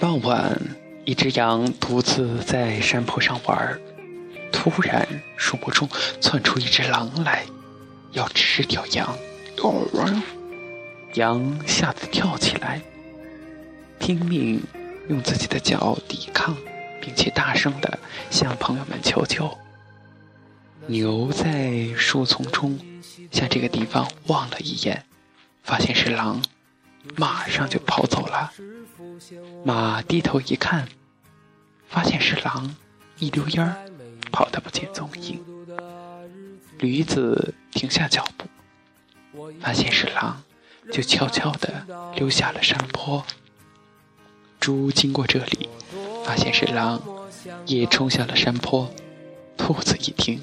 傍晚，一只羊独自在山坡上玩突然，树木中窜出一只狼来，要吃掉羊。羊吓得跳起来，拼命用自己的脚抵抗，并且大声的向朋友们求救。牛在树丛中向这个地方望了一眼，发现是狼，马上就跑走了。马低头一看，发现是狼，一溜烟儿跑得不见踪影。驴子停下脚步，发现是狼，就悄悄地溜下了山坡。猪经过这里，发现是狼，也冲下了山坡。兔子一听，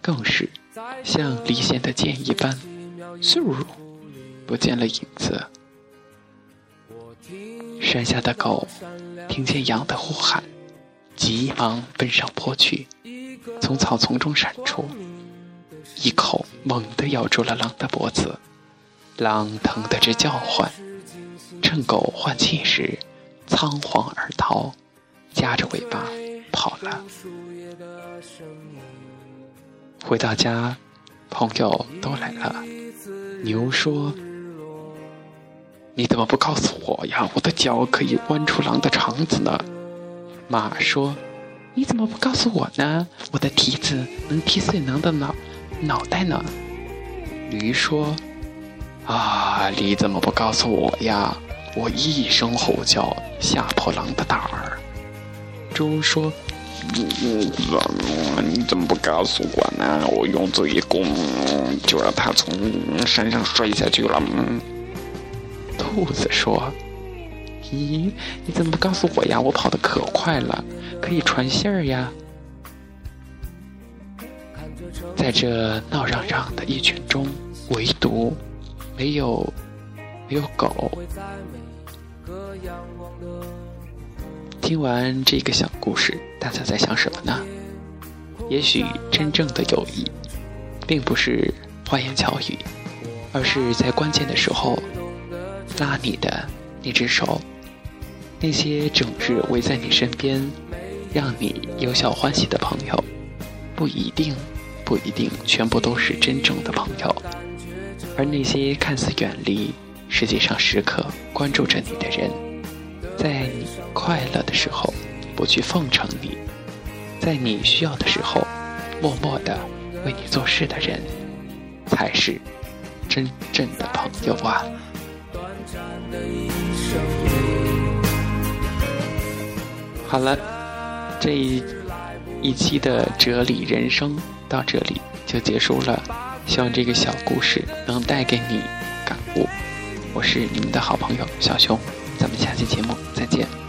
更是像离弦的箭一般，嗖，不见了影子。山下的狗听见羊的呼喊，急忙奔上坡去，从草丛中闪出，一口猛地咬住了狼的脖子。狼疼得直叫唤，趁狗换气时，仓皇而逃，夹着尾巴跑了。回到家，朋友都来了。牛说。你怎么不告诉我呀？我的脚可以弯出狼的肠子呢。马说：“你怎么不告诉我呢？我的蹄子能踢碎狼的脑脑袋呢。”驴说：“啊，你怎么不告诉我呀？我一声吼叫，吓破狼的胆儿。”猪说：“你你怎么不告诉我呢？我用嘴一拱，就让他从山上摔下去了。”兔子说：“咦，你怎么不告诉我呀？我跑得可快了，可以传信儿呀。”在这闹嚷嚷的一群中，唯独没有没有狗。听完这个小故事，大家在想什么呢？也许真正的友谊，并不是花言巧语，而是在关键的时候。拉你的那只手，那些整日围在你身边，让你有小欢喜的朋友，不一定，不一定全部都是真正的朋友。而那些看似远离，实际上时刻关注着你的人，在你快乐的时候不去奉承你，在你需要的时候默默的为你做事的人，才是真正的朋友啊！好了，这一一期的哲理人生到这里就结束了。希望这个小故事能带给你感悟。我是你们的好朋友小熊，咱们下期节目再见。